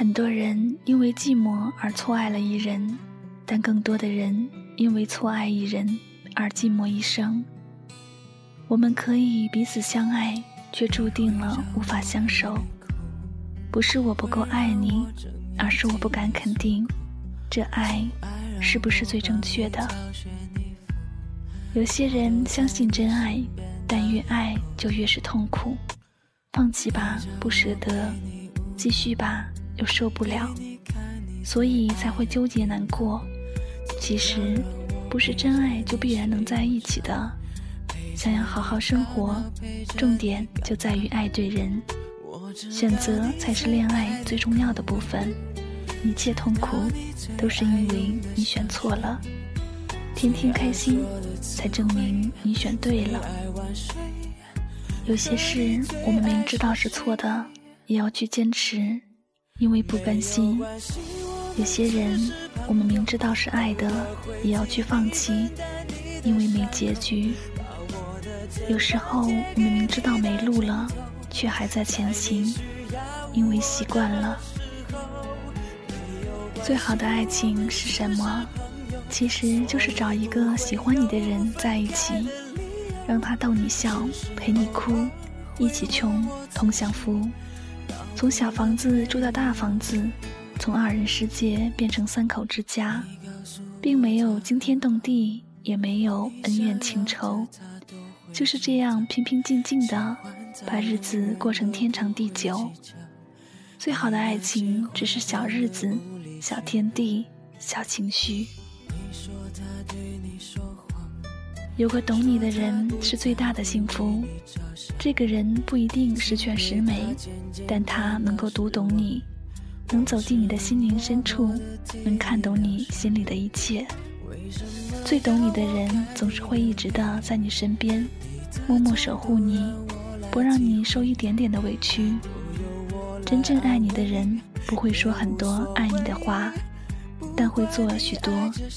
很多人因为寂寞而错爱了一人，但更多的人因为错爱一人而寂寞一生。我们可以彼此相爱，却注定了无法相守。不是我不够爱你，而是我不敢肯定，这爱是不是最正确的。有些人相信真爱，但越爱就越是痛苦。放弃吧，不舍得；继续吧。又受不了，所以才会纠结难过。其实，不是真爱就必然能在一起的。想要好好生活，重点就在于爱对人。选择才是恋爱最重要的部分。一切痛苦都是因为你选错了，天天开心才证明你选对了。有些事我们明知道是错的，也要去坚持。因为不甘心，有些人我们明知道是爱的，也要去放弃，因为没结局。有时候我们明知道没路了，却还在前行，因为习惯了。最好的爱情是什么？其实就是找一个喜欢你的人在一起，让他逗你笑，陪你哭，一起穷，同享福。从小房子住到大房子，从二人世界变成三口之家，并没有惊天动地，也没有恩怨情仇，就是这样平平静静的把日子过成天长地久。最好的爱情只是小日子、小天地、小情绪。有个懂你的人是最大的幸福。这个人不一定十全十美，但他能够读懂你，能走进你的心灵深处，能看懂你心里的一切。最懂你的人总是会一直的在你身边，默默守护你，不让你受一点点的委屈。真正爱你的人不会说很多爱你的话，但会做许多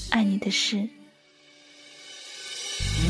爱你的事。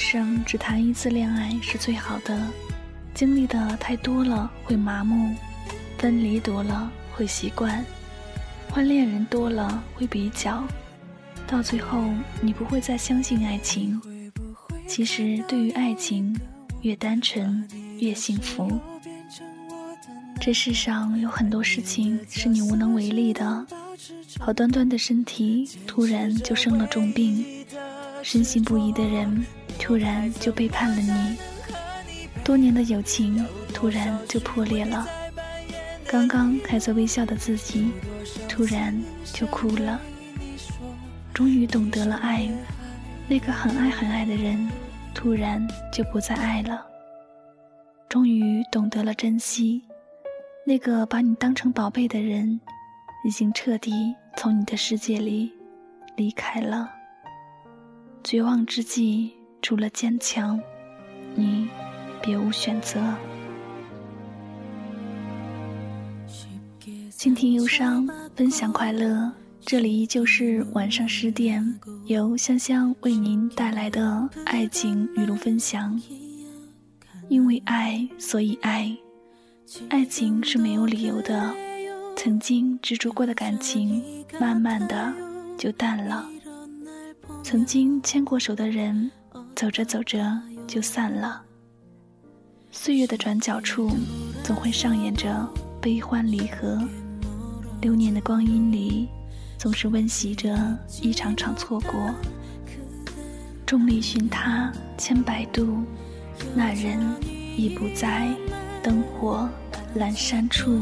生只谈一次恋爱是最好的，经历的太多了会麻木，分离多了会习惯，换恋人多了会比较，到最后你不会再相信爱情。其实对于爱情，越单纯越幸福。这世上有很多事情是你无能为力的，好端端的身体突然就生了重病，深信不疑的人。突然就背叛了你，多年的友情突然就破裂了。刚刚还在微笑的自己，突然就哭了。终于懂得了爱，那个很爱很爱的人，突然就不再爱了。终于懂得了珍惜，那个把你当成宝贝的人，已经彻底从你的世界里离开了。绝望之际。除了坚强，你别无选择。倾听忧伤，分享快乐。这里依旧是晚上十点，由香香为您带来的爱情语录分享。因为爱，所以爱。爱情是没有理由的。曾经执着过的感情，慢慢的就淡了。曾经牵过手的人。走着走着就散了。岁月的转角处，总会上演着悲欢离合。流年的光阴里，总是温习着一场场错过。众里寻他千百度，那人已不在灯火阑珊处。